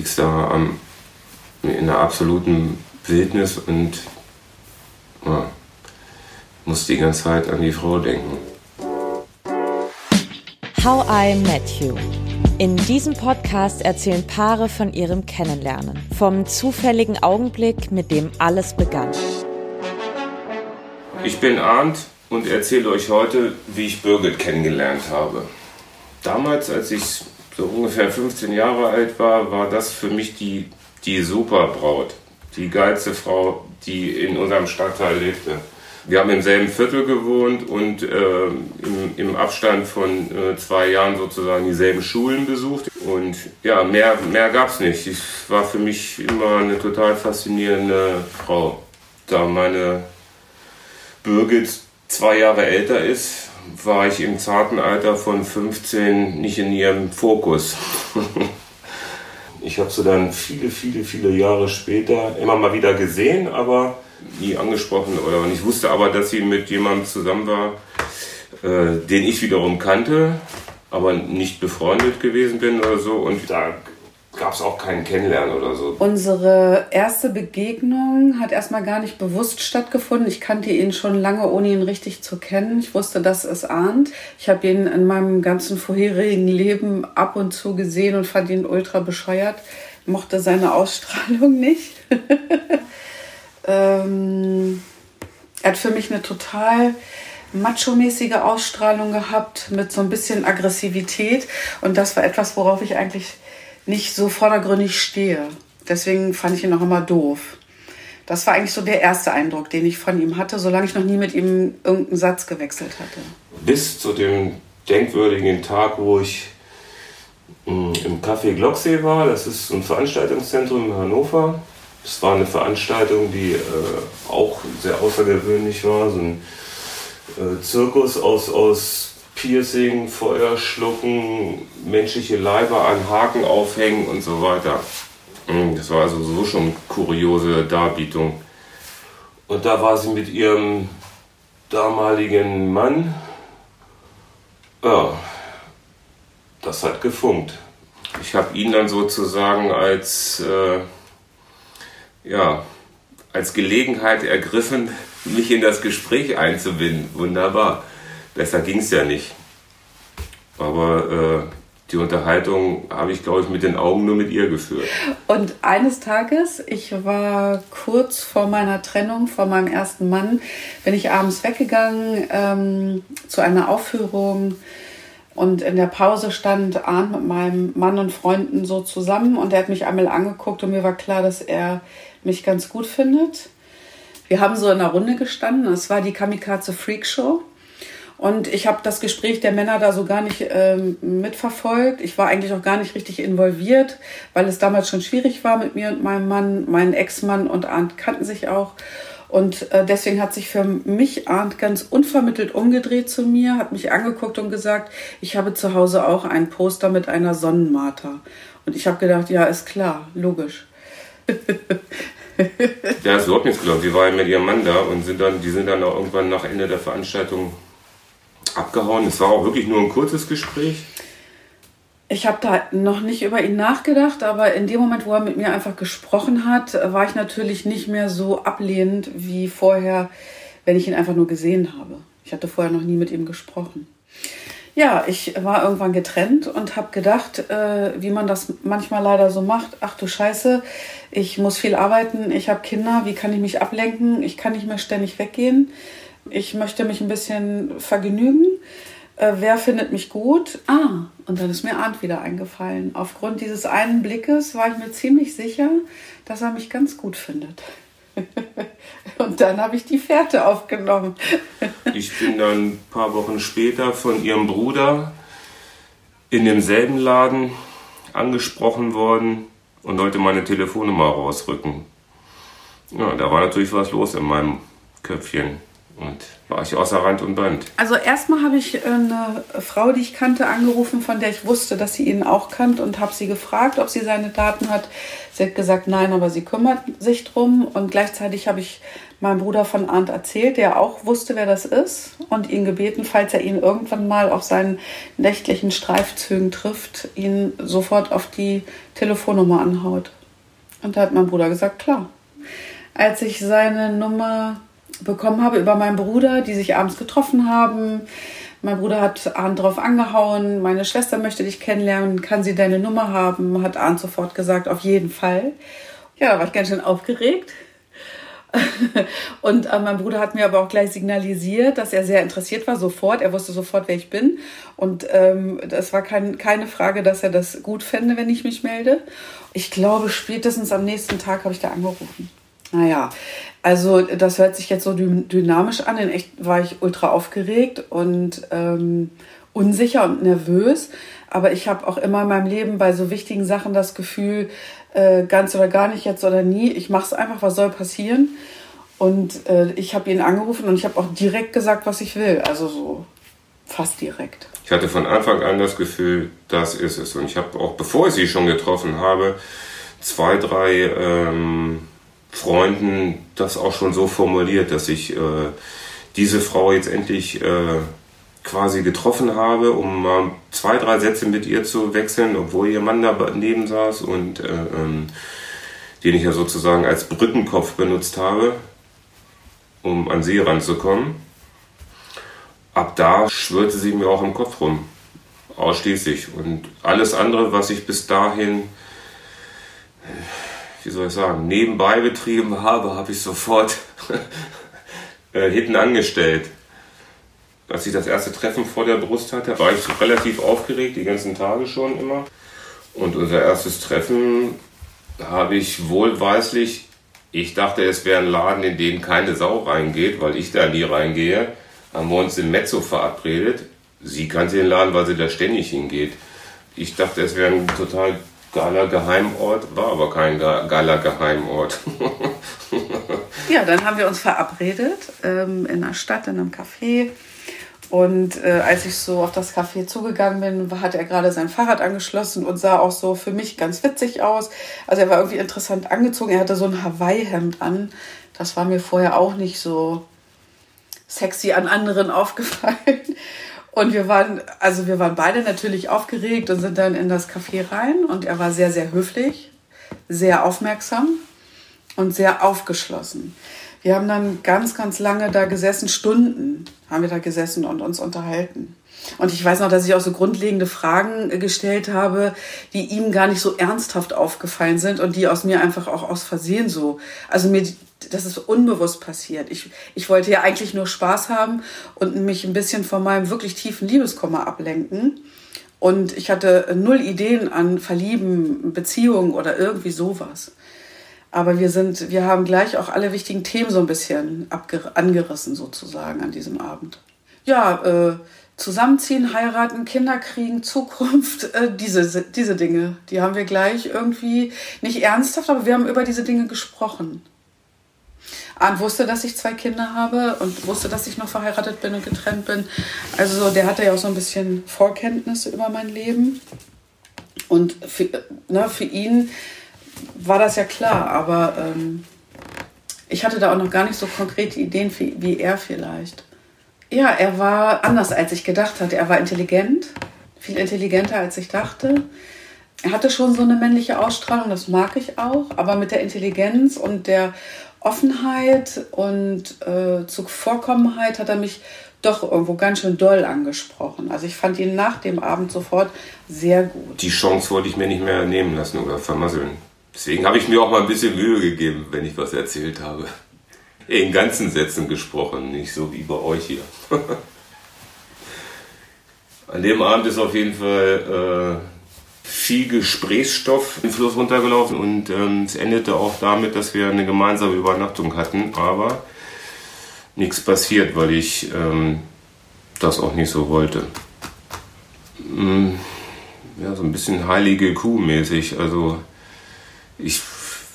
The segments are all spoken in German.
liegst da am, in der absoluten Wildnis und ja, musst die ganze Zeit an die Frau denken. How I Met You. In diesem Podcast erzählen Paare von ihrem Kennenlernen, vom zufälligen Augenblick, mit dem alles begann. Ich bin Arndt und erzähle euch heute, wie ich Birgit kennengelernt habe. Damals, als ich so ungefähr 15 Jahre alt war, war das für mich die, die Superbraut, die geilste Frau, die in unserem Stadtteil lebte. Wir haben im selben Viertel gewohnt und äh, im, im, Abstand von äh, zwei Jahren sozusagen dieselben Schulen besucht. Und ja, mehr, mehr gab es nicht. Ich war für mich immer eine total faszinierende Frau. Da meine Birgit zwei Jahre älter ist, war ich im zarten Alter von 15 nicht in ihrem Fokus. ich habe sie dann viele, viele, viele Jahre später immer mal wieder gesehen, aber nie angesprochen oder ich wusste aber, dass sie mit jemandem zusammen war, äh, den ich wiederum kannte, aber nicht befreundet gewesen bin oder so und da gab es auch keinen Kennenlernen oder so. Unsere erste Begegnung hat erstmal gar nicht bewusst stattgefunden. Ich kannte ihn schon lange, ohne ihn richtig zu kennen. Ich wusste, dass es ahnt. Ich habe ihn in meinem ganzen vorherigen Leben ab und zu gesehen und fand ihn ultra bescheuert. Mochte seine Ausstrahlung nicht. ähm, er hat für mich eine total macho-mäßige Ausstrahlung gehabt mit so ein bisschen Aggressivität. Und das war etwas, worauf ich eigentlich nicht so vordergründig stehe. Deswegen fand ich ihn auch immer doof. Das war eigentlich so der erste Eindruck, den ich von ihm hatte, solange ich noch nie mit ihm irgendeinen Satz gewechselt hatte. Bis zu dem denkwürdigen Tag, wo ich mm, im Café Glocksee war. Das ist ein Veranstaltungszentrum in Hannover. Es war eine Veranstaltung, die äh, auch sehr außergewöhnlich war. So ein äh, Zirkus aus, aus Piercing, Feuer schlucken, menschliche Leiber an Haken aufhängen und so weiter. Mm, das war also so schon kuriose Darbietung. Und da war sie mit ihrem damaligen Mann. Ja, das hat gefunkt. Ich habe ihn dann sozusagen als, äh, ja, als Gelegenheit ergriffen, mich in das Gespräch einzubinden. Wunderbar. Besser ging es ja nicht. Aber äh, die Unterhaltung habe ich, glaube ich, mit den Augen nur mit ihr geführt. Und eines Tages, ich war kurz vor meiner Trennung von meinem ersten Mann, bin ich abends weggegangen ähm, zu einer Aufführung. Und in der Pause stand Arndt mit meinem Mann und Freunden so zusammen und er hat mich einmal angeguckt und mir war klar, dass er mich ganz gut findet. Wir haben so in einer Runde gestanden. Es war die Kamikaze Freak Show. Und ich habe das Gespräch der Männer da so gar nicht ähm, mitverfolgt. Ich war eigentlich auch gar nicht richtig involviert, weil es damals schon schwierig war mit mir und meinem Mann. Mein Ex-Mann und Arndt kannten sich auch. Und äh, deswegen hat sich für mich Arndt ganz unvermittelt umgedreht zu mir, hat mich angeguckt und gesagt, ich habe zu Hause auch ein Poster mit einer Sonnenmarter. Und ich habe gedacht, ja, ist klar, logisch. ja, ist überhaupt nichts geglaubt. Die waren mit ihrem Mann da und sind dann, die sind dann auch irgendwann nach Ende der Veranstaltung abgehauen. Es war auch wirklich nur ein kurzes Gespräch. Ich habe da noch nicht über ihn nachgedacht, aber in dem Moment, wo er mit mir einfach gesprochen hat, war ich natürlich nicht mehr so ablehnend wie vorher, wenn ich ihn einfach nur gesehen habe. Ich hatte vorher noch nie mit ihm gesprochen. Ja, ich war irgendwann getrennt und habe gedacht, äh, wie man das manchmal leider so macht. Ach du Scheiße, ich muss viel arbeiten, ich habe Kinder, wie kann ich mich ablenken? Ich kann nicht mehr ständig weggehen. Ich möchte mich ein bisschen vergnügen. Äh, wer findet mich gut? Ah, und dann ist mir Arndt wieder eingefallen. Aufgrund dieses einen Blickes war ich mir ziemlich sicher, dass er mich ganz gut findet. und dann habe ich die Fährte aufgenommen. ich bin dann ein paar Wochen später von ihrem Bruder in demselben Laden angesprochen worden und wollte meine Telefonnummer rausrücken. Ja, da war natürlich was los in meinem Köpfchen. Und war ich außer Rand und Band. Also erstmal habe ich eine Frau, die ich kannte, angerufen, von der ich wusste, dass sie ihn auch kannte und habe sie gefragt, ob sie seine Daten hat. Sie hat gesagt, nein, aber sie kümmert sich drum. Und gleichzeitig habe ich meinem Bruder von Arndt erzählt, der auch wusste, wer das ist und ihn gebeten, falls er ihn irgendwann mal auf seinen nächtlichen Streifzügen trifft, ihn sofort auf die Telefonnummer anhaut. Und da hat mein Bruder gesagt, klar. Als ich seine Nummer bekommen habe über meinen Bruder, die sich abends getroffen haben, mein Bruder hat Arndt drauf angehauen, meine Schwester möchte dich kennenlernen, kann sie deine Nummer haben, hat Arndt sofort gesagt, auf jeden Fall. Ja, da war ich ganz schön aufgeregt. Und äh, mein Bruder hat mir aber auch gleich signalisiert, dass er sehr interessiert war, sofort. Er wusste sofort, wer ich bin. Und ähm, das war kein, keine Frage, dass er das gut fände, wenn ich mich melde. Ich glaube, spätestens am nächsten Tag habe ich da angerufen. Naja, also das hört sich jetzt so dynamisch an. In echt war ich ultra aufgeregt und ähm, unsicher und nervös. Aber ich habe auch immer in meinem Leben bei so wichtigen Sachen das Gefühl, äh, ganz oder gar nicht, jetzt oder nie. Ich mache es einfach, was soll passieren. Und äh, ich habe ihn angerufen und ich habe auch direkt gesagt, was ich will. Also so fast direkt. Ich hatte von Anfang an das Gefühl, das ist es. Und ich habe auch, bevor ich sie schon getroffen habe, zwei, drei ähm, Freunden das auch schon so formuliert, dass ich äh, diese Frau jetzt endlich äh, quasi getroffen habe, um mal zwei, drei Sätze mit ihr zu wechseln, obwohl ihr Mann daneben saß und äh, ähm, den ich ja sozusagen als Brückenkopf benutzt habe, um an sie ranzukommen. Ab da schwirrte sie mir auch im Kopf rum, ausschließlich. Und alles andere, was ich bis dahin, wie soll ich sagen, nebenbei betrieben habe, habe ich sofort äh, hinten angestellt als ich das erste Treffen vor der Brust hatte, war ich relativ aufgeregt, die ganzen Tage schon immer. Und unser erstes Treffen habe ich wohlweislich, ich dachte, es wäre ein Laden, in den keine Sau reingeht, weil ich da nie reingehe, haben wir uns im Mezzo verabredet. Sie kannte den Laden, weil sie da ständig hingeht. Ich dachte, es wäre ein total geiler Geheimort, war aber kein geiler Geheimort. ja, dann haben wir uns verabredet ähm, in der Stadt, in einem Café. Und äh, als ich so auf das Café zugegangen bin, hat er gerade sein Fahrrad angeschlossen und sah auch so für mich ganz witzig aus. Also er war irgendwie interessant angezogen. Er hatte so ein Hawaii-Hemd an. Das war mir vorher auch nicht so sexy an anderen aufgefallen. Und wir waren, also wir waren beide natürlich aufgeregt und sind dann in das Café rein. Und er war sehr, sehr höflich, sehr aufmerksam und sehr aufgeschlossen. Wir haben dann ganz, ganz lange da gesessen, Stunden haben wir da gesessen und uns unterhalten. Und ich weiß noch, dass ich auch so grundlegende Fragen gestellt habe, die ihm gar nicht so ernsthaft aufgefallen sind und die aus mir einfach auch aus Versehen so, also mir, das ist unbewusst passiert. Ich, ich wollte ja eigentlich nur Spaß haben und mich ein bisschen von meinem wirklich tiefen Liebeskummer ablenken. Und ich hatte null Ideen an Verlieben, Beziehungen oder irgendwie sowas. Aber wir sind, wir haben gleich auch alle wichtigen Themen so ein bisschen angerissen sozusagen an diesem Abend. Ja, äh, zusammenziehen, heiraten, Kinder kriegen, Zukunft, äh, diese, diese Dinge, die haben wir gleich irgendwie nicht ernsthaft, aber wir haben über diese Dinge gesprochen. Arndt wusste, dass ich zwei Kinder habe und wusste, dass ich noch verheiratet bin und getrennt bin. Also der hatte ja auch so ein bisschen Vorkenntnisse über mein Leben. Und für, ne, für ihn war das ja klar, aber ähm, ich hatte da auch noch gar nicht so konkrete Ideen wie er vielleicht. Ja, er war anders, als ich gedacht hatte. Er war intelligent, viel intelligenter, als ich dachte. Er hatte schon so eine männliche Ausstrahlung, das mag ich auch, aber mit der Intelligenz und der Offenheit und äh, Zuvorkommenheit hat er mich doch irgendwo ganz schön doll angesprochen. Also ich fand ihn nach dem Abend sofort sehr gut. Die Chance wollte ich mir nicht mehr nehmen lassen oder vermasseln. Deswegen habe ich mir auch mal ein bisschen Mühe gegeben, wenn ich was erzählt habe. In ganzen Sätzen gesprochen, nicht so wie bei euch hier. An dem Abend ist auf jeden Fall äh, viel Gesprächsstoff im Fluss runtergelaufen und ähm, es endete auch damit, dass wir eine gemeinsame Übernachtung hatten, aber nichts passiert, weil ich ähm, das auch nicht so wollte. Mm, ja, so ein bisschen heilige Kuh mäßig, also ich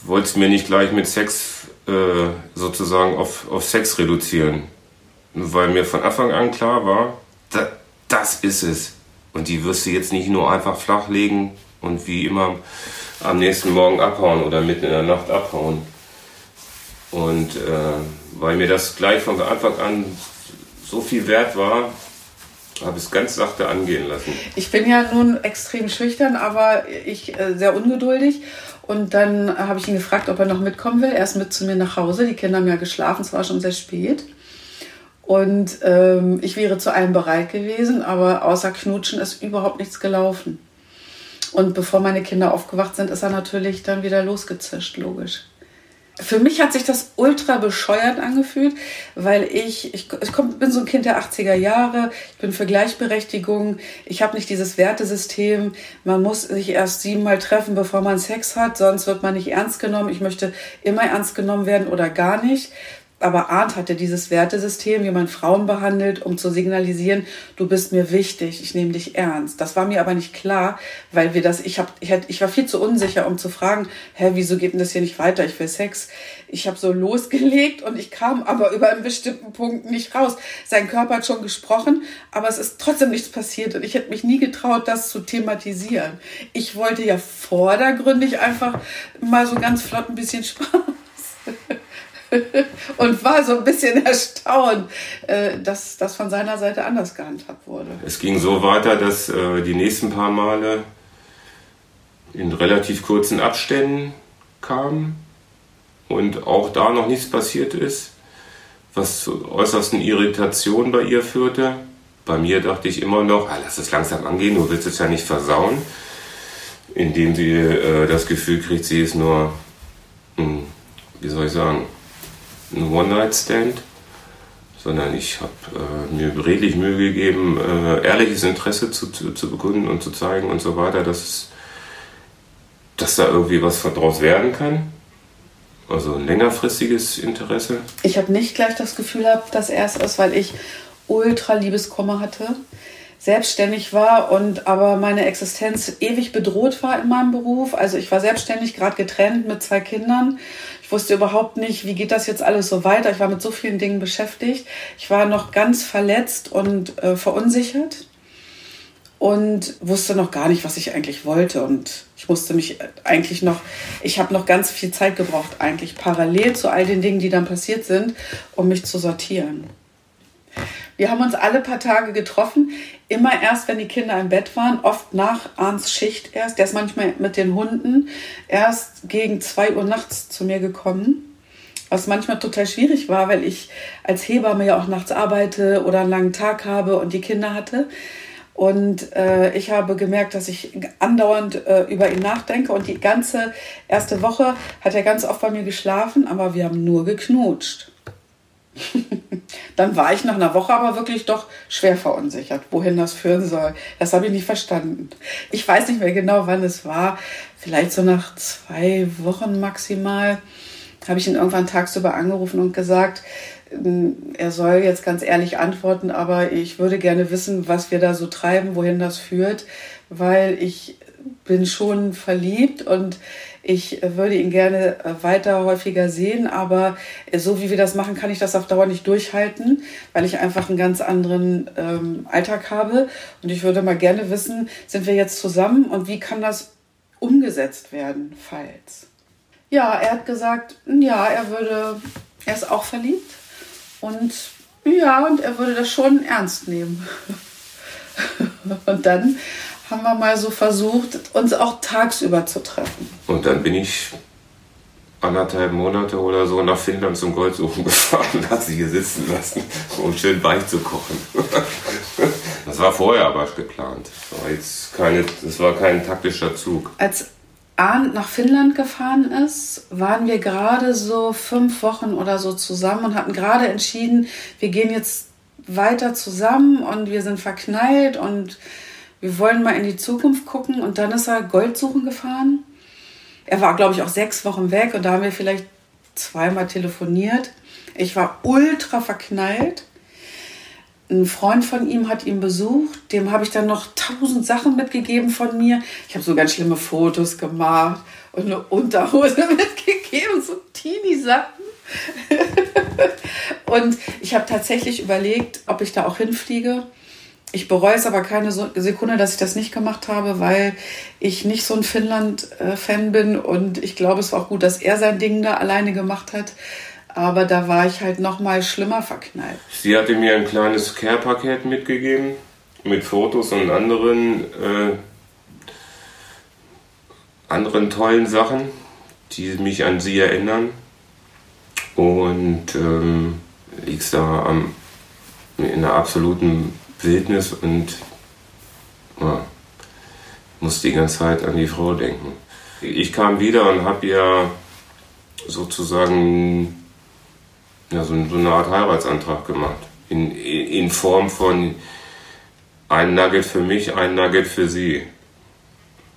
wollte es mir nicht gleich mit Sex äh, sozusagen auf, auf Sex reduzieren, weil mir von Anfang an klar war, da, das ist es. Und die wirst du jetzt nicht nur einfach flachlegen und wie immer am nächsten Morgen abhauen oder mitten in der Nacht abhauen. Und äh, weil mir das gleich von Anfang an so viel wert war, habe es ganz sachte angehen lassen. Ich bin ja nun extrem schüchtern, aber ich äh, sehr ungeduldig. Und dann habe ich ihn gefragt, ob er noch mitkommen will. Er ist mit zu mir nach Hause. Die Kinder haben ja geschlafen, es war schon sehr spät. Und ähm, ich wäre zu allem bereit gewesen, aber außer Knutschen ist überhaupt nichts gelaufen. Und bevor meine Kinder aufgewacht sind, ist er natürlich dann wieder losgezischt, logisch. Für mich hat sich das ultra bescheuert angefühlt, weil ich, ich, ich komm, bin so ein Kind der 80er Jahre, ich bin für Gleichberechtigung, ich habe nicht dieses Wertesystem, man muss sich erst siebenmal treffen, bevor man Sex hat, sonst wird man nicht ernst genommen. Ich möchte immer ernst genommen werden oder gar nicht aber Arndt hatte dieses Wertesystem, wie man Frauen behandelt, um zu signalisieren, du bist mir wichtig, ich nehme dich ernst. Das war mir aber nicht klar, weil wir das, ich, hab, ich, hätte, ich war viel zu unsicher, um zu fragen, hä, wieso geht denn das hier nicht weiter? Ich will Sex. Ich habe so losgelegt und ich kam aber über einen bestimmten Punkt nicht raus. Sein Körper hat schon gesprochen, aber es ist trotzdem nichts passiert und ich hätte mich nie getraut, das zu thematisieren. Ich wollte ja vordergründig einfach mal so ganz flott ein bisschen Spaß. und war so ein bisschen erstaunt, äh, dass das von seiner Seite anders gehandhabt wurde. Es ging so weiter, dass äh, die nächsten paar Male in relativ kurzen Abständen kamen und auch da noch nichts passiert ist, was zu äußersten Irritationen bei ihr führte. Bei mir dachte ich immer noch, ah, lass es langsam angehen, du willst es ja nicht versauen, indem sie äh, das Gefühl kriegt, sie ist nur, mh, hm, wie soll ich sagen, ein One-Night-Stand, sondern ich habe äh, mir redlich Mühe gegeben, äh, ehrliches Interesse zu, zu, zu, bekunden und zu zeigen und so weiter, dass, dass da irgendwie was daraus werden kann. Also ein längerfristiges Interesse. Ich habe nicht gleich das Gefühl gehabt, dass er es ist, weil ich ultra Liebeskummer hatte selbstständig war und aber meine Existenz ewig bedroht war in meinem Beruf. Also ich war selbstständig, gerade getrennt mit zwei Kindern. Ich wusste überhaupt nicht, wie geht das jetzt alles so weiter. Ich war mit so vielen Dingen beschäftigt. Ich war noch ganz verletzt und äh, verunsichert und wusste noch gar nicht, was ich eigentlich wollte. Und ich musste mich eigentlich noch, ich habe noch ganz viel Zeit gebraucht, eigentlich parallel zu all den Dingen, die dann passiert sind, um mich zu sortieren. Wir haben uns alle paar Tage getroffen, immer erst, wenn die Kinder im Bett waren, oft nach Arns Schicht erst. Der ist manchmal mit den Hunden erst gegen zwei Uhr nachts zu mir gekommen. Was manchmal total schwierig war, weil ich als Hebamme ja auch nachts arbeite oder einen langen Tag habe und die Kinder hatte. Und äh, ich habe gemerkt, dass ich andauernd äh, über ihn nachdenke. Und die ganze erste Woche hat er ganz oft bei mir geschlafen, aber wir haben nur geknutscht. Dann war ich nach einer Woche aber wirklich doch schwer verunsichert, wohin das führen soll. Das habe ich nicht verstanden. Ich weiß nicht mehr genau, wann es war. Vielleicht so nach zwei Wochen maximal habe ich ihn irgendwann tagsüber angerufen und gesagt, ähm, er soll jetzt ganz ehrlich antworten, aber ich würde gerne wissen, was wir da so treiben, wohin das führt, weil ich bin schon verliebt und ich würde ihn gerne äh, weiter häufiger sehen, aber äh, so wie wir das machen, kann ich das auf Dauer nicht durchhalten, weil ich einfach einen ganz anderen ähm, Alltag habe. Und ich würde mal gerne wissen, sind wir jetzt zusammen und wie kann das umgesetzt werden, falls? Ja, er hat gesagt, ja, er würde, er ist auch verliebt und ja, und er würde das schon ernst nehmen. und dann haben wir mal so versucht, uns auch tagsüber zu treffen. Und dann bin ich anderthalb Monate oder so nach Finnland zum Goldsuchen gefahren hat sie hier sitzen lassen, um schön weich zu kochen. Das war vorher aber geplant. Das war, jetzt keine, das war kein taktischer Zug. Als Arndt nach Finnland gefahren ist, waren wir gerade so fünf Wochen oder so zusammen und hatten gerade entschieden, wir gehen jetzt weiter zusammen und wir sind verknallt und wir wollen mal in die Zukunft gucken. Und dann ist er Gold suchen gefahren. Er war, glaube ich, auch sechs Wochen weg und da haben wir vielleicht zweimal telefoniert. Ich war ultra verknallt. Ein Freund von ihm hat ihn besucht, dem habe ich dann noch tausend Sachen mitgegeben von mir. Ich habe so ganz schlimme Fotos gemacht und eine Unterhose mitgegeben, so Teenie-Sachen. und ich habe tatsächlich überlegt, ob ich da auch hinfliege. Ich bereue es aber keine Sekunde, dass ich das nicht gemacht habe, weil ich nicht so ein Finnland-Fan bin und ich glaube, es war auch gut, dass er sein Ding da alleine gemacht hat. Aber da war ich halt noch mal schlimmer verknallt. Sie hatte mir ein kleines Care-Paket mitgegeben mit Fotos und anderen, äh, anderen tollen Sachen, die mich an sie erinnern. Und ähm, liegst da am, in der absoluten Wildnis und ja, muss die ganze Zeit an die Frau denken. Ich kam wieder und habe ihr sozusagen ja, so, so, eine Art Heiratsantrag gemacht. In, in Form von ein Nugget für mich, ein Nugget für sie.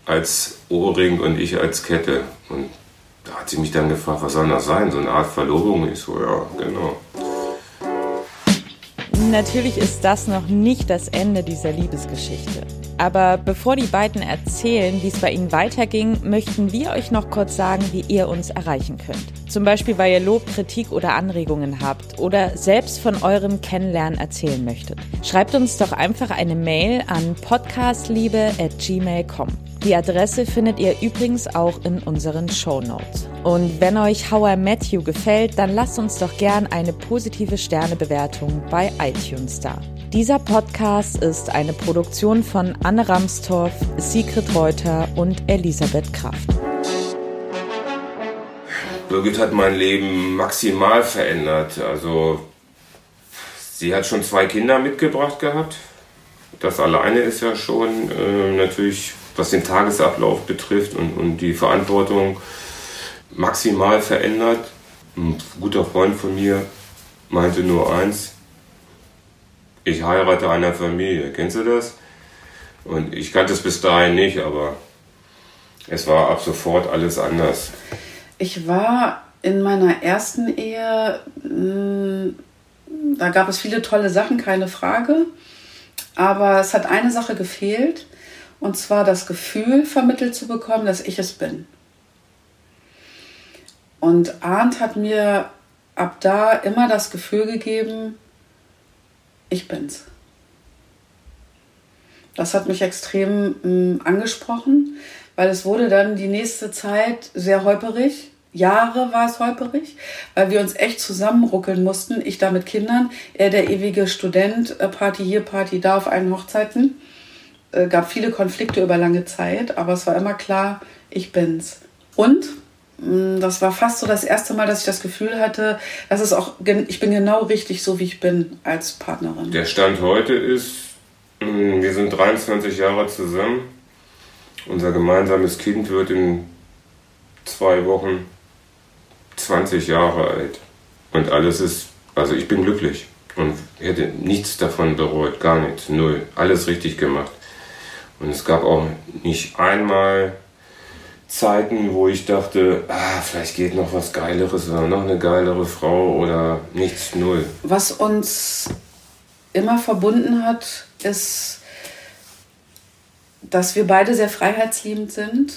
Als Ohrring und ich als Kette. Und da hat sie mich dann gefragt, was soll das sein? So eine Art Verlobung? Ich so, ja, genau. Natürlich ist das noch nicht das Ende dieser Liebesgeschichte. Aber bevor die beiden erzählen, wie es bei ihnen weiterging, möchten wir euch noch kurz sagen, wie ihr uns erreichen könnt. Zum Beispiel, weil ihr Lob, Kritik oder Anregungen habt oder selbst von eurem Kennenlernen erzählen möchtet. Schreibt uns doch einfach eine Mail an podcastliebe@gmail.com. Die Adresse findet ihr übrigens auch in unseren Show Notes. Und wenn euch How I Met You gefällt, dann lasst uns doch gern eine positive Sternebewertung bei iTunes da. Dieser Podcast ist eine Produktion von Anne Ramstorff, Sigrid Reuter und Elisabeth Kraft. Birgit hat mein Leben maximal verändert. Also sie hat schon zwei Kinder mitgebracht gehabt. Das alleine ist ja schon äh, natürlich was den Tagesablauf betrifft und, und die Verantwortung maximal verändert. Ein guter Freund von mir meinte nur eins, ich heirate einer Familie. Kennst du das? Und ich kannte es bis dahin nicht, aber es war ab sofort alles anders. Ich war in meiner ersten Ehe, mm, da gab es viele tolle Sachen, keine Frage. Aber es hat eine Sache gefehlt. Und zwar das Gefühl vermittelt zu bekommen, dass ich es bin. Und Arndt hat mir ab da immer das Gefühl gegeben, ich bin's. Das hat mich extrem mh, angesprochen, weil es wurde dann die nächste Zeit sehr holperig. Jahre war es holperig, weil wir uns echt zusammenruckeln mussten. Ich da mit Kindern, er der ewige Student, äh, Party hier, Party da auf allen Hochzeiten äh, gab viele Konflikte über lange Zeit, aber es war immer klar, ich bin's. Und das war fast so das erste Mal, dass ich das Gefühl hatte, dass es auch, ich bin genau richtig so, wie ich bin als Partnerin. Der Stand heute ist, mm, wir sind 23 Jahre zusammen. Unser gemeinsames Kind wird in zwei Wochen 20 Jahre alt. Und alles ist, also ich bin glücklich und hätte nichts davon bereut, gar nichts, null. Alles richtig gemacht. Und es gab auch nicht einmal Zeiten, wo ich dachte, ah, vielleicht geht noch was Geileres oder noch eine geilere Frau oder nichts, null. Was uns immer verbunden hat, ist, dass wir beide sehr freiheitsliebend sind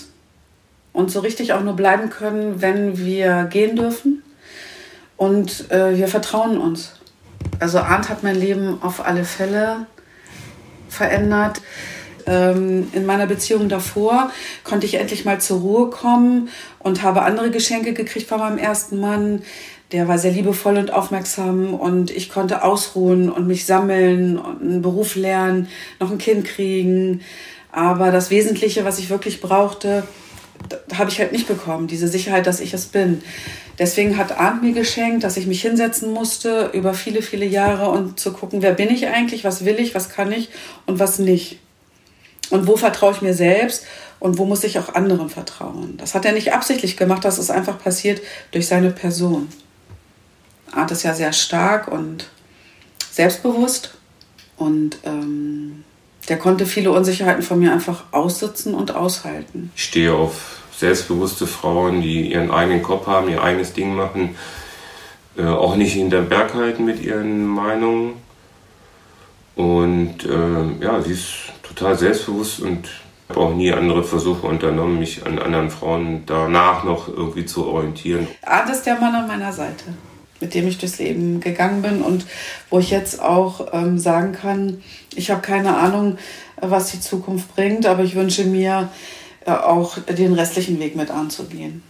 und so richtig auch nur bleiben können, wenn wir gehen dürfen. Und äh, wir vertrauen uns. Also Arndt hat mein Leben auf alle Fälle verändert. Ähm, in meiner Beziehung davor konnte ich endlich mal zur Ruhe kommen und habe andere Geschenke gekriegt von meinem ersten Mann. Der war sehr liebevoll und aufmerksam und ich konnte ausruhen und mich sammeln und einen Beruf lernen, noch ein Kind kriegen. Aber das Wesentliche, was ich wirklich brauchte, habe ich halt nicht bekommen. Diese Sicherheit, dass ich es bin. Deswegen hat Arndt mir geschenkt, dass ich mich hinsetzen musste über viele, viele Jahre und zu gucken, wer bin ich eigentlich, was will ich, was kann ich und was nicht. Und wo vertraue ich mir selbst und wo muss ich auch anderen vertrauen? Das hat er nicht absichtlich gemacht, das ist einfach passiert durch seine Person. Art ist ja sehr stark und selbstbewusst und ähm, der konnte viele Unsicherheiten von mir einfach aussitzen und aushalten. Ich stehe auf selbstbewusste Frauen, die ihren eigenen Kopf haben, ihr eigenes Ding machen, äh, auch nicht hinter Berg halten mit ihren Meinungen. Und äh, ja, sie ist total selbstbewusst und habe auch nie andere Versuche unternommen, mich an anderen Frauen danach noch irgendwie zu orientieren. Das ist der Mann an meiner Seite, mit dem ich durchs Leben gegangen bin und wo ich jetzt auch ähm, sagen kann, ich habe keine Ahnung, was die Zukunft bringt, aber ich wünsche mir äh, auch den restlichen Weg mit anzugehen.